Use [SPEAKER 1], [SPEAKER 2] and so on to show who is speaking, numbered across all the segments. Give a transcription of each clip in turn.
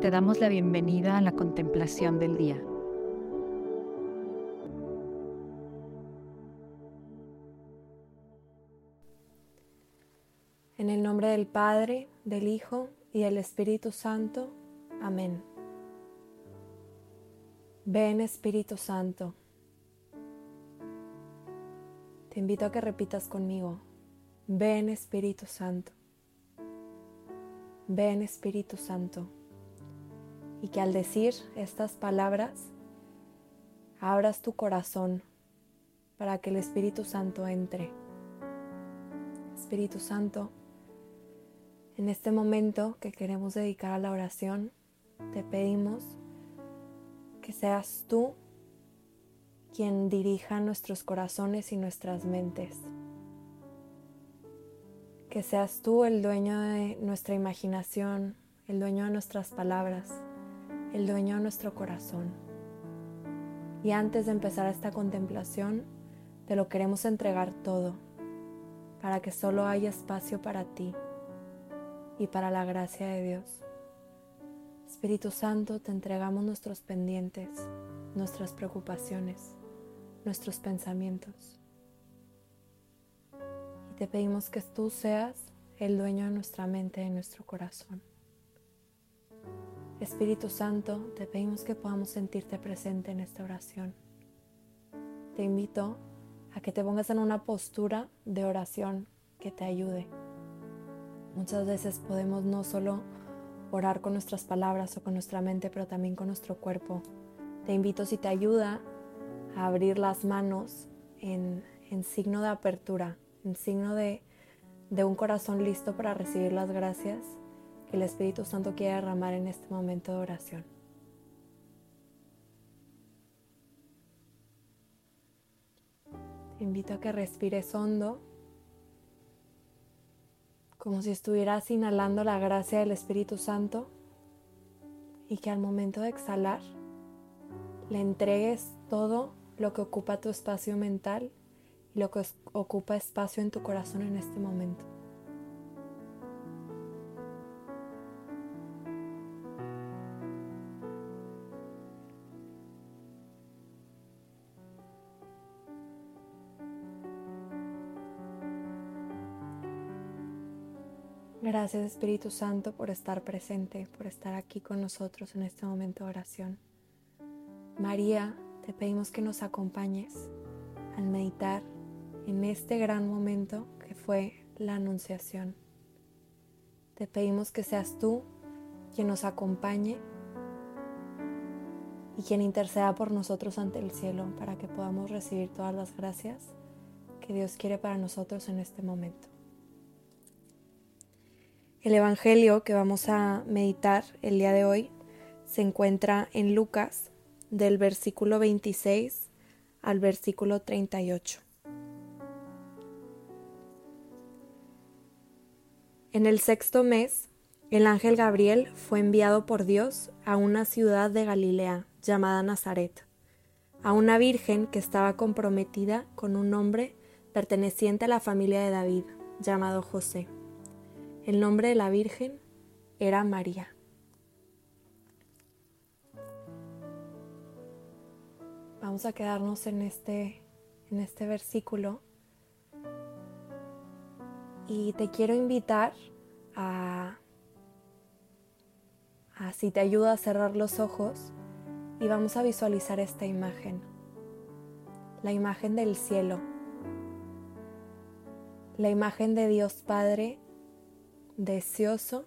[SPEAKER 1] te damos la bienvenida a la contemplación del día.
[SPEAKER 2] En el nombre del Padre, del Hijo y del Espíritu Santo. Amén. Ven Espíritu Santo. Te invito a que repitas conmigo. Ven Espíritu Santo. Ven Espíritu Santo. Y que al decir estas palabras, abras tu corazón para que el Espíritu Santo entre. Espíritu Santo, en este momento que queremos dedicar a la oración, te pedimos que seas tú quien dirija nuestros corazones y nuestras mentes. Que seas tú el dueño de nuestra imaginación, el dueño de nuestras palabras, el dueño de nuestro corazón. Y antes de empezar esta contemplación, te lo queremos entregar todo, para que solo haya espacio para ti y para la gracia de Dios. Espíritu Santo, te entregamos nuestros pendientes, nuestras preocupaciones, nuestros pensamientos. Y te pedimos que tú seas el dueño de nuestra mente y nuestro corazón. Espíritu Santo, te pedimos que podamos sentirte presente en esta oración. Te invito a que te pongas en una postura de oración que te ayude. Muchas veces podemos no solo orar con nuestras palabras o con nuestra mente, pero también con nuestro cuerpo. Te invito si te ayuda a abrir las manos en, signo de apertura, en signo de, de un corazón listo para recibir las gracias que el Espíritu Santo quiere derramar en este momento de oración. Te invito a que respires hondo, como si estuvieras inhalando la gracia del Espíritu Santo y que al momento de exhalar le entregues todo lo que ocupa tu espacio mental y lo que ocupa espacio en tu corazón en este momento. Gracias Espíritu Santo por estar presente, por estar aquí con nosotros en este momento de oración. María, te pedimos que nos acompañes al meditar en este gran momento que fue la Anunciación. Te pedimos que seas tú quien nos acompañe y quien interceda por nosotros ante el cielo para que podamos recibir todas las gracias que Dios quiere para nosotros en este momento. El Evangelio que vamos a meditar el día de hoy se encuentra en Lucas del versículo 26 al versículo 38. En el sexto mes, el ángel Gabriel fue enviado por Dios a una ciudad de Galilea llamada Nazaret, a una virgen que estaba comprometida con un hombre perteneciente a la familia de David, llamado José. El nombre de la Virgen era María. Vamos a quedarnos en este, en este versículo. Y te quiero invitar a, a, si te ayuda a cerrar los ojos y vamos a visualizar esta imagen, la imagen del cielo, la imagen de Dios Padre deseoso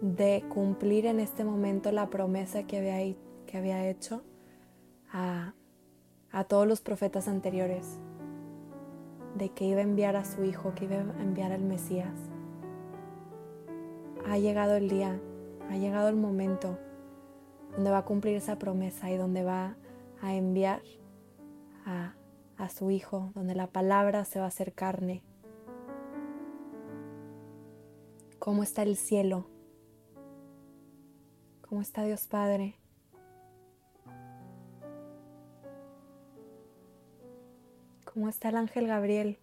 [SPEAKER 2] de cumplir en este momento la promesa que había, hecho a, todos los profetas anteriores, de que iba a enviar a su hijo, que iba a enviar al Mesías. Ha llegado el día, ha llegado el momento donde va a cumplir esa promesa y donde va a enviar a su hijo, donde la palabra se va a hacer carne cómo está el cielo, cómo está Dios Padre. ¿Cómo está el ángel Gabriel?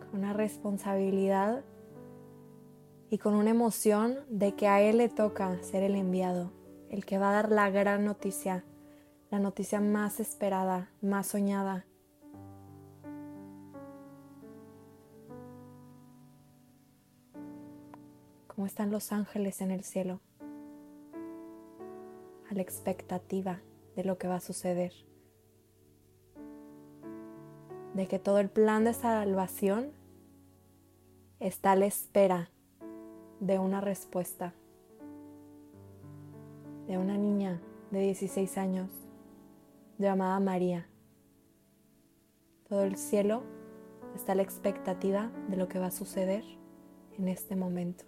[SPEAKER 2] Con una responsabilidad y con una emoción de que a Él le toca ser el enviado, el que va a dar la gran noticia, la noticia más esperada, más soñada. ¿Cómo están los ángeles en el cielo? A la expectativa de lo que va a suceder. De que todo el plan de salvación está a la espera de una respuesta de una niña de 16 años llamada María. Todo el cielo está a la expectativa de lo que va a suceder en este momento.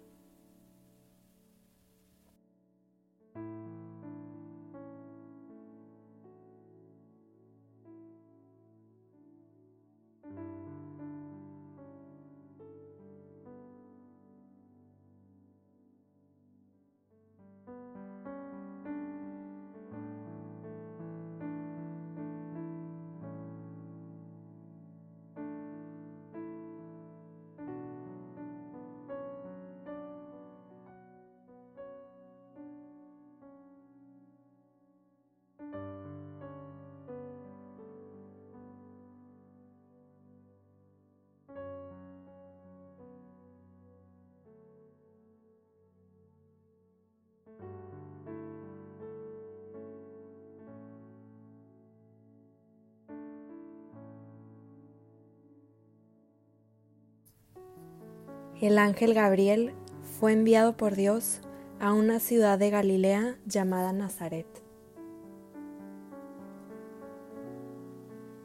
[SPEAKER 2] El ángel Gabriel fue enviado por Dios a una ciudad de Galilea llamada Nazaret.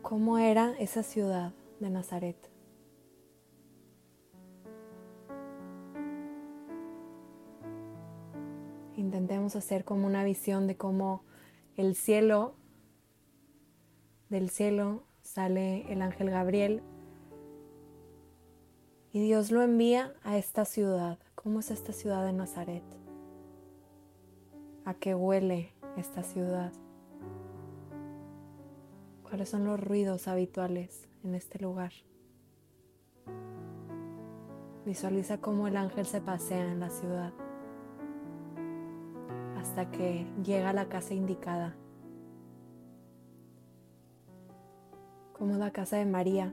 [SPEAKER 2] ¿Cómo era esa ciudad de Nazaret? Intentemos hacer como una visión de cómo el cielo, del cielo sale el ángel Gabriel y Dios lo envía a esta ciudad. ¿Cómo es esta ciudad de Nazaret? ¿A qué huele esta ciudad? ¿Cuáles son los ruidos habituales en este lugar? Visualiza cómo el ángel se pasea en la ciudad hasta que llega a la casa indicada, como la casa de María,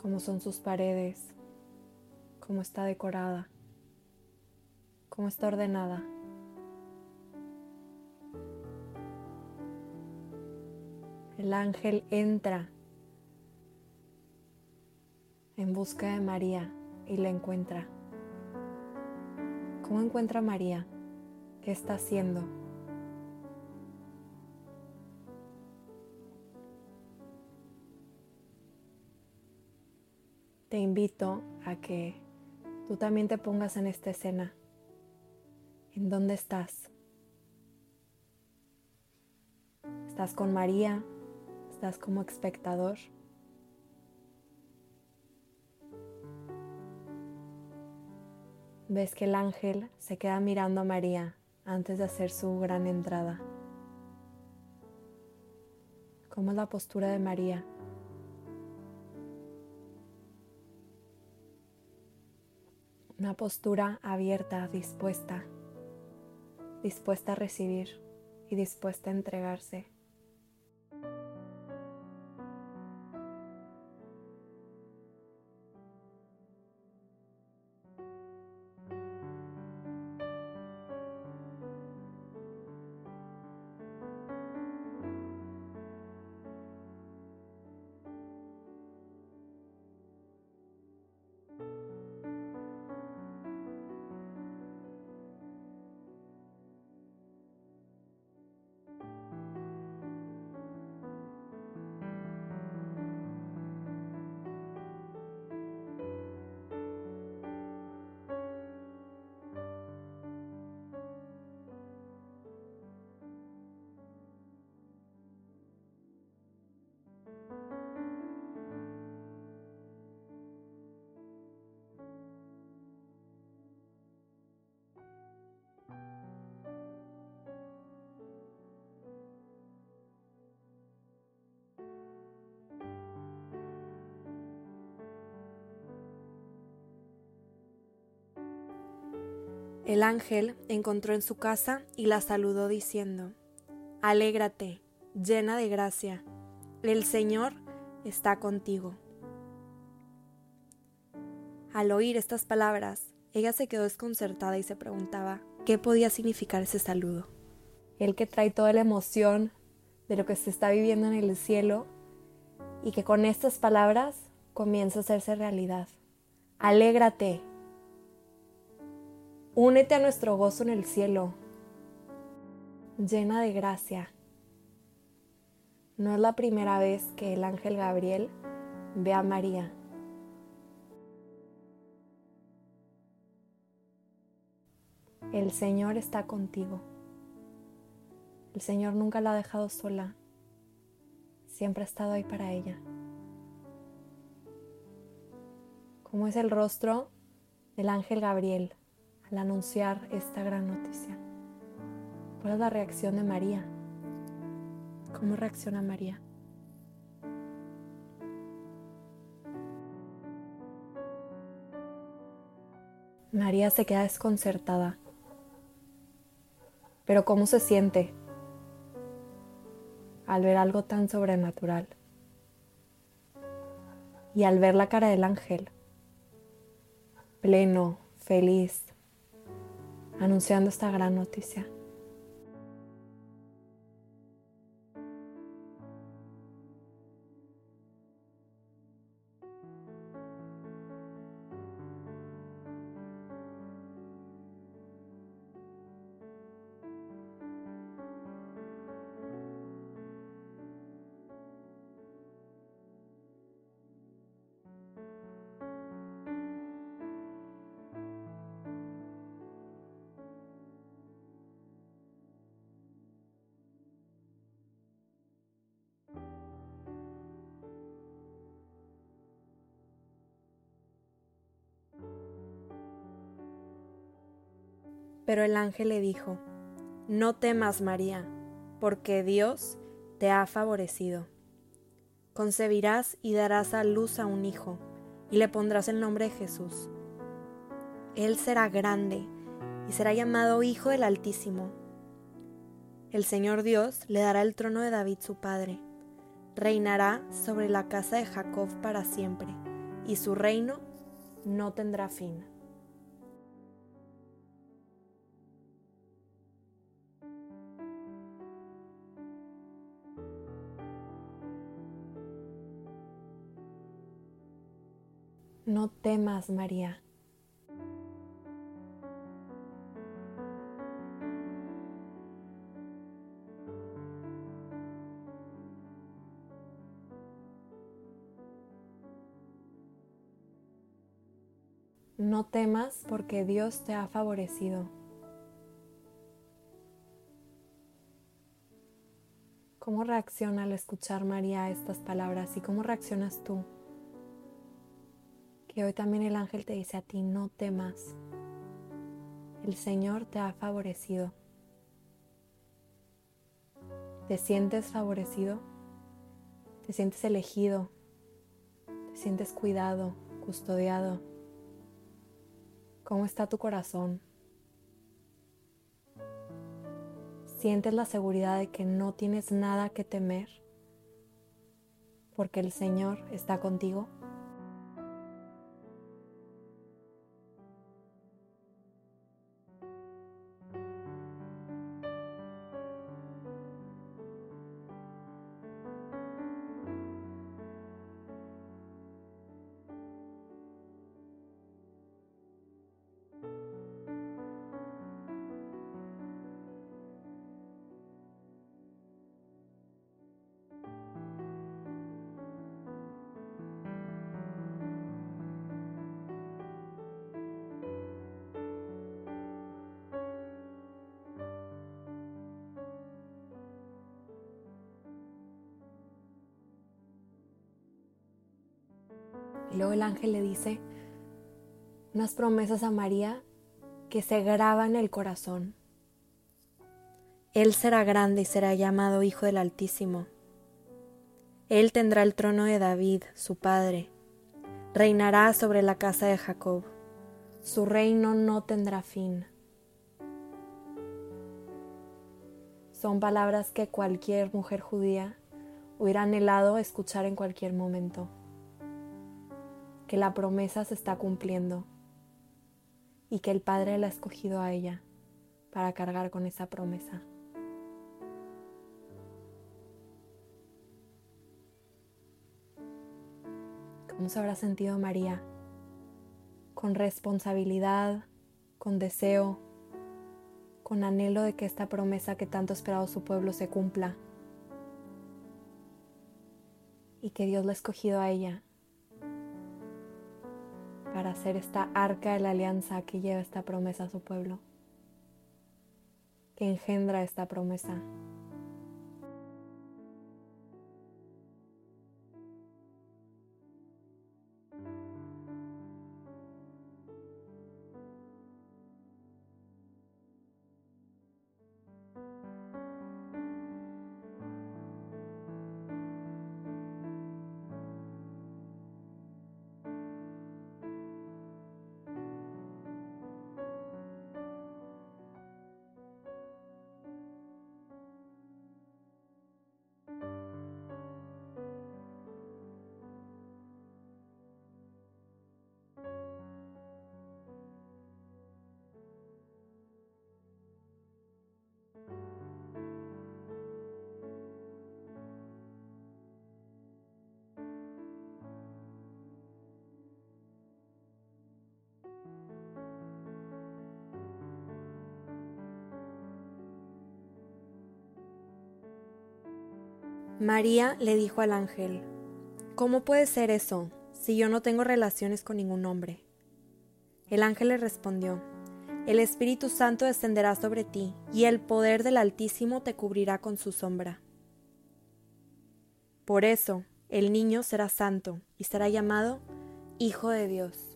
[SPEAKER 2] cómo son sus paredes, cómo está decorada, cómo está ordenada. El ángel entra en busca de María y la encuentra. ¿Cómo encuentra María? ¿Qué está haciendo? Te invito a que tú también te pongas en esta escena. ¿En dónde estás? ¿Estás con María? ¿Estás como espectador? Ves que el ángel se queda mirando a María antes de hacer su gran entrada. ¿Cómo es la postura de María? Una postura abierta, dispuesta, dispuesta a recibir y dispuesta a entregarse. El ángel encontró en su casa y la saludó diciendo, Alégrate, llena de gracia, el Señor está contigo. Al oír estas palabras, ella se quedó desconcertada y se preguntaba qué podía significar ese saludo. El que trae toda la emoción de lo que se está viviendo en el cielo y que con estas palabras comienza a hacerse realidad. Alégrate. Únete a nuestro gozo en el cielo, llena de gracia. No es la primera vez que el ángel Gabriel ve a María. El Señor está contigo. El Señor nunca la ha dejado sola. Siempre ha estado ahí para ella. ¿Cómo es el rostro del ángel Gabriel al anunciar esta gran noticia? ¿Cuál es la reacción de María? ¿Cómo reacciona María? María se queda desconcertada. Pero ¿cómo se siente al ver algo tan sobrenatural? Y al ver la cara del ángel, pleno, feliz, anunciando esta gran noticia. Pero el ángel le dijo, No temas, María, porque Dios te ha favorecido. Concebirás y darás a luz a un hijo, y le pondrás el nombre de Jesús. Él será grande y será llamado Hijo del Altísimo. El Señor Dios le dará el trono de David su padre. Reinará sobre la casa de Jacob para siempre, y su reino no tendrá fin. No temas, María. No temas porque Dios te ha favorecido. ¿Cómo reacciona al escuchar María estas palabras y cómo reaccionas tú? Y hoy también el ángel te dice a ti, no temas. El Señor te ha favorecido. ¿Te sientes favorecido? ¿Te sientes elegido? ¿Te sientes cuidado, custodiado? ¿Cómo está tu corazón? ¿Sientes la seguridad de que no tienes nada que temer? Porque el Señor está contigo. Luego el ángel le dice unas promesas a María que se graban en el corazón. Él será grande y será llamado Hijo del Altísimo. Él tendrá el trono de David, su padre. Reinará sobre la casa de Jacob. Su reino no tendrá fin. Son palabras que cualquier mujer judía hubiera anhelado escuchar en cualquier momento. Que la promesa se está cumpliendo y que el Padre la ha escogido a ella para cargar con esa promesa. ¿Cómo se habrá sentido María? Con responsabilidad, con deseo, con anhelo de que esta promesa que tanto ha esperado su pueblo se cumpla y que Dios la ha escogido a ella para hacer esta arca de la alianza que lleva esta promesa a su pueblo, que engendra esta promesa. María le dijo al ángel, ¿Cómo puede ser eso si yo no tengo relaciones con ningún hombre? El ángel le respondió, El Espíritu Santo descenderá sobre ti y el poder del Altísimo te cubrirá con su sombra. Por eso el niño será santo y será llamado Hijo de Dios.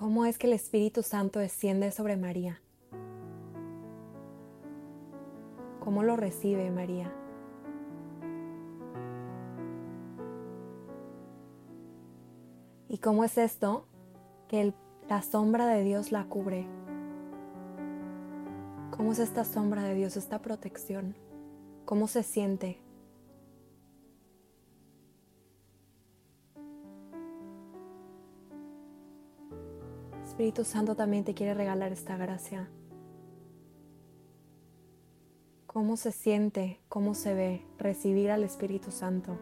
[SPEAKER 2] Cómo es que el Espíritu Santo desciende sobre María. ¿Cómo lo recibe María? ¿Y cómo es esto que la sombra de Dios la cubre? ¿Cómo es esta sombra de Dios, esta protección? ¿Cómo se siente? Espíritu Santo también te quiere regalar esta gracia. ¿Cómo se siente, cómo se ve recibir al Espíritu Santo?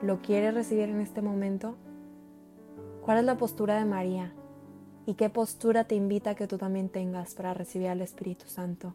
[SPEAKER 2] ¿Lo quieres recibir en este momento? ¿Cuál es la postura de María? ¿Y qué postura te invita a que tú también tengas para recibir al Espíritu Santo?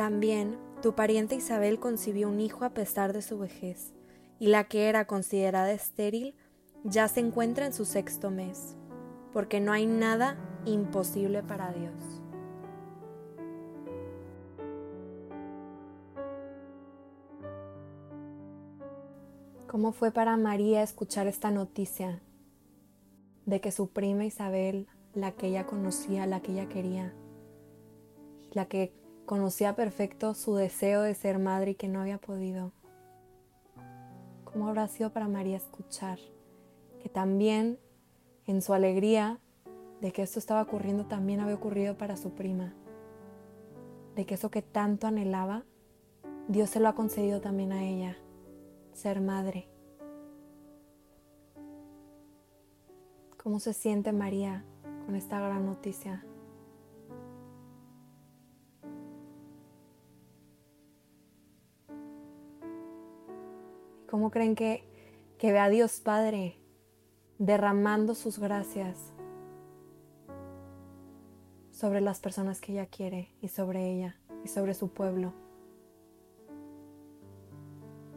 [SPEAKER 2] También tu pariente Isabel concibió un hijo a pesar de su vejez, y la que era considerada estéril ya se encuentra en su sexto mes, porque no hay nada imposible para Dios. ¿Cómo fue para María escuchar esta noticia de que su prima Isabel, la que ella conocía, la que ella quería, la que Conocía perfecto su deseo de ser madre y que no había podido. ¿Cómo habrá sido para María escuchar que también en su alegría de que esto estaba ocurriendo también había ocurrido para su prima? De que eso que tanto anhelaba Dios se lo ha concedido también a ella, ser madre. ¿Cómo se siente María con esta gran noticia? ¿Cómo creen que, que ve a Dios Padre derramando sus gracias sobre las personas que ella quiere y sobre ella y sobre su pueblo?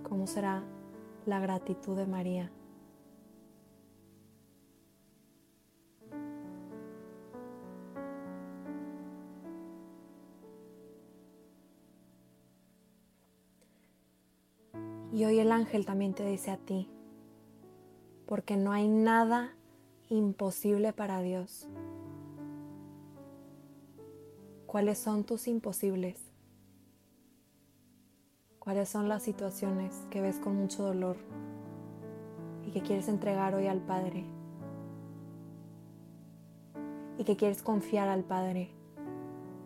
[SPEAKER 2] ¿Cómo será la gratitud de María? Ángel también te dice a ti, porque no hay nada imposible para Dios. ¿Cuáles son tus imposibles? ¿Cuáles son las situaciones que ves con mucho dolor y que quieres entregar hoy al Padre? Y que quieres confiar al Padre,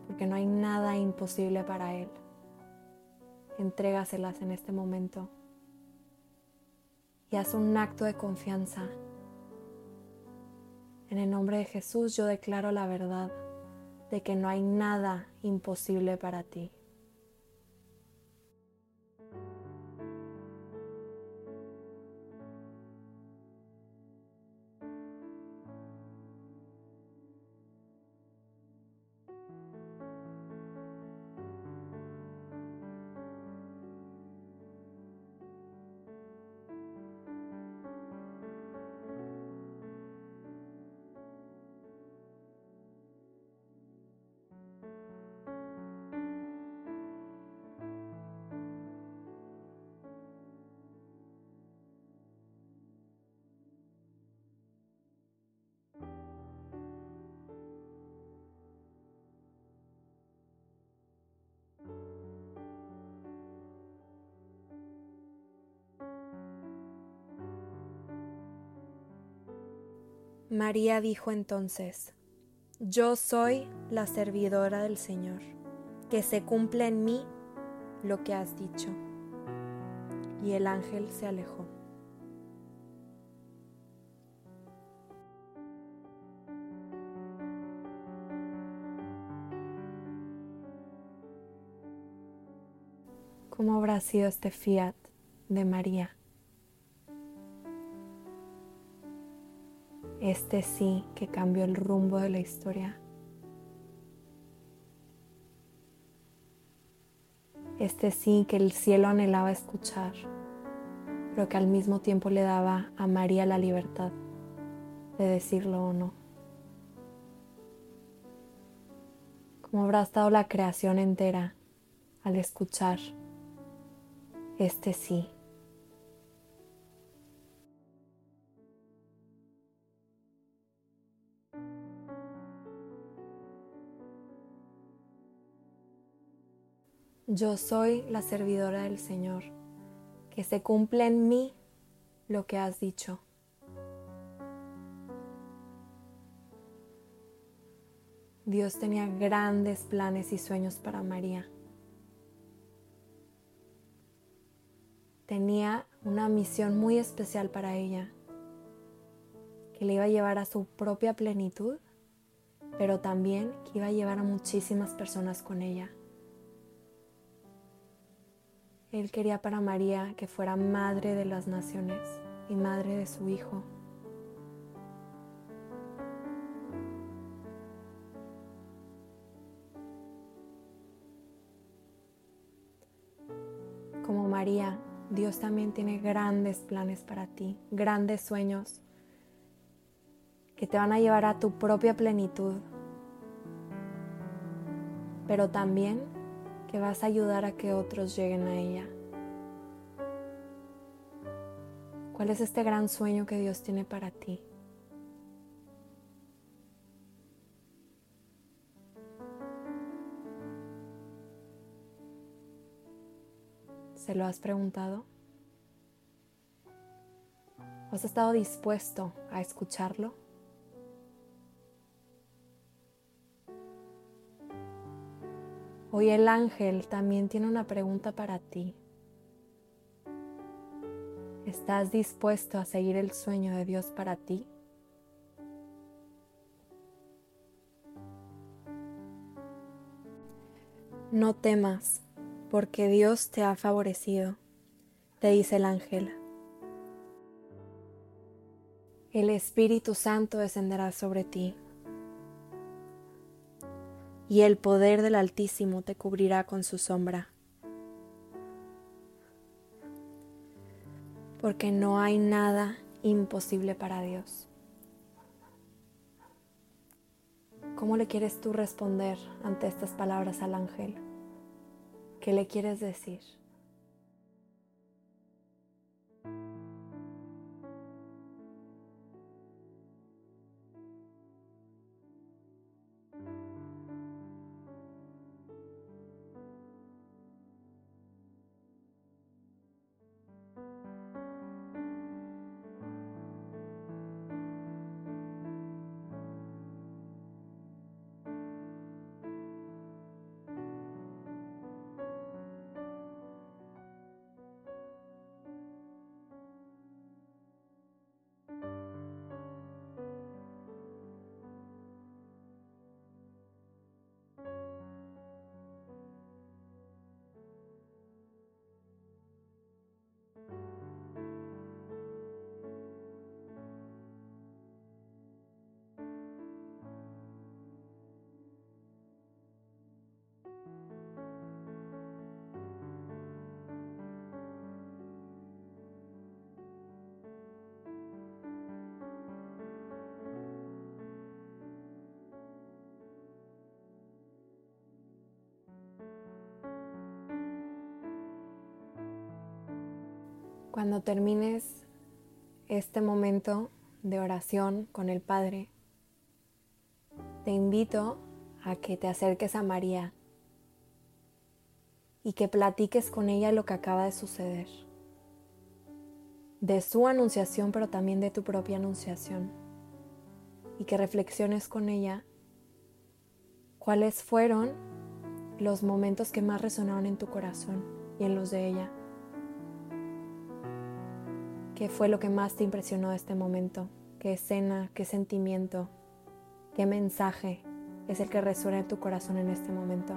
[SPEAKER 2] porque no hay nada imposible para Él. Entrégaselas en este momento y haz un acto de confianza. En el nombre de Jesús yo declaro la verdad de que no hay nada imposible para ti. María dijo entonces, Yo soy la servidora del Señor, que se cumpla en mí lo que has dicho. Y el ángel se alejó. ¿Cómo habrá sido este fiat de María? Este sí que cambió el rumbo de la historia. Este sí que el cielo anhelaba escuchar, pero que al mismo tiempo le daba a María la libertad de decirlo o no. ¿Cómo habrá estado la creación entera al escuchar este sí? Yo soy la servidora del Señor, que se cumple en mí lo que has dicho. Dios tenía grandes planes y sueños para María. Tenía una misión muy especial para ella, que le iba a llevar a su propia plenitud, pero también que iba a llevar a muchísimas personas con ella. Él quería para María que fuera madre de las naciones y madre de su Hijo. Como María, Dios también tiene grandes planes para ti, grandes sueños que te van a llevar a tu propia plenitud, pero también que vas a ayudar a que otros lleguen a ella. ¿Cuál es este gran sueño que Dios tiene para ti? ¿Se lo has preguntado? ¿Has estado dispuesto a escucharlo? Hoy el ángel también tiene una pregunta para ti. ¿Estás dispuesto a seguir el sueño de Dios para ti? No temas, porque Dios te ha favorecido, te dice el ángel. El Espíritu Santo descenderá sobre ti, y el poder del Altísimo te cubrirá con su sombra. Porque no hay nada imposible para Dios. ¿Cómo le quieres tú responder ante estas palabras al ángel? ¿Qué le quieres decir? Cuando termines este momento de oración con el Padre, te invito a que te acerques a María y que platiques con ella lo que acaba de suceder, de su anunciación, pero también de tu propia anunciación, y que reflexiones con ella cuáles fueron los momentos que más resonaron en tu corazón y en los de ella. ¿Qué fue lo que más te impresionó de este momento? ¿Qué escena, qué sentimiento, qué mensaje es el que resuena en tu corazón en este momento?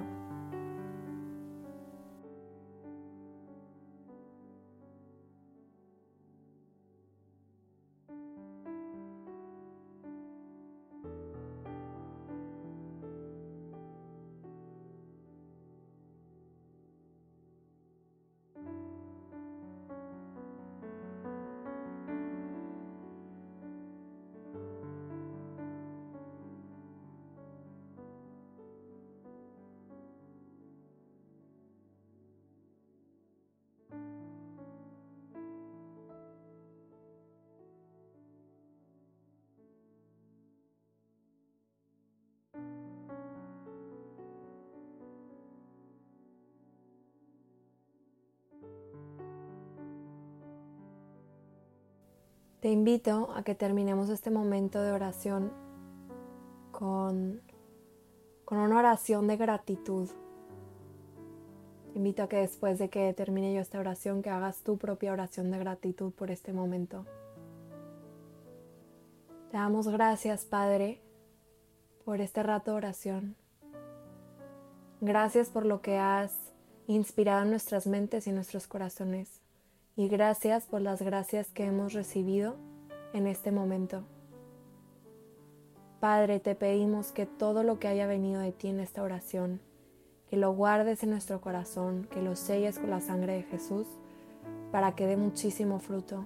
[SPEAKER 2] Te invito a que terminemos este momento de oración con, con una oración de gratitud. Te invito a que después de que termine yo esta oración, que hagas tu propia oración de gratitud por este momento. Te damos gracias, Padre, por este rato de oración. Gracias por lo que has inspirado en nuestras mentes y nuestros corazones y gracias por las gracias que hemos recibido en este momento. Padre, te pedimos que todo lo que haya venido de ti en esta oración, que lo guardes en nuestro corazón, que lo selles con la sangre de Jesús, para que dé muchísimo fruto.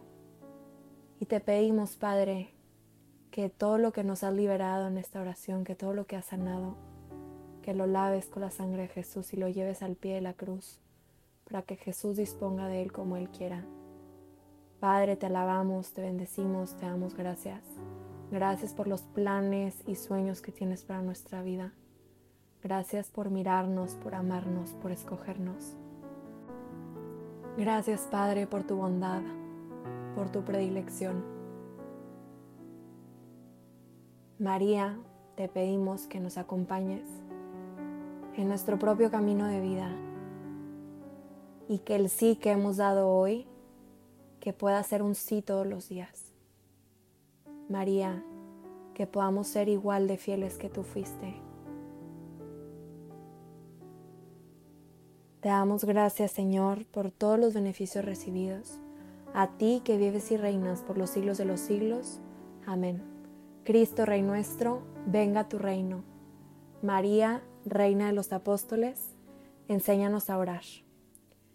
[SPEAKER 2] Y te pedimos, Padre, que todo lo que nos has liberado en esta oración, que todo lo que has sanado, que lo laves con la sangre de Jesús y lo lleves al pie de la cruz para que Jesús disponga de él como él quiera. Padre, te alabamos, te bendecimos, te damos gracias. Gracias por los planes y sueños que tienes para nuestra vida. Gracias por mirarnos, por amarnos, por escogernos. Gracias, Padre, por tu bondad, por tu predilección. María, te pedimos que nos acompañes en nuestro propio camino de vida y que el sí que hemos dado hoy, que pueda ser un sí todos los días. María, que podamos ser igual de fieles que tú fuiste. Te damos gracias, Señor, por todos los beneficios recibidos. A ti que vives y reinas por los siglos de los siglos. Amén. Cristo, Rey nuestro, venga tu reino. María, Reina de los Apóstoles, enséñanos a orar.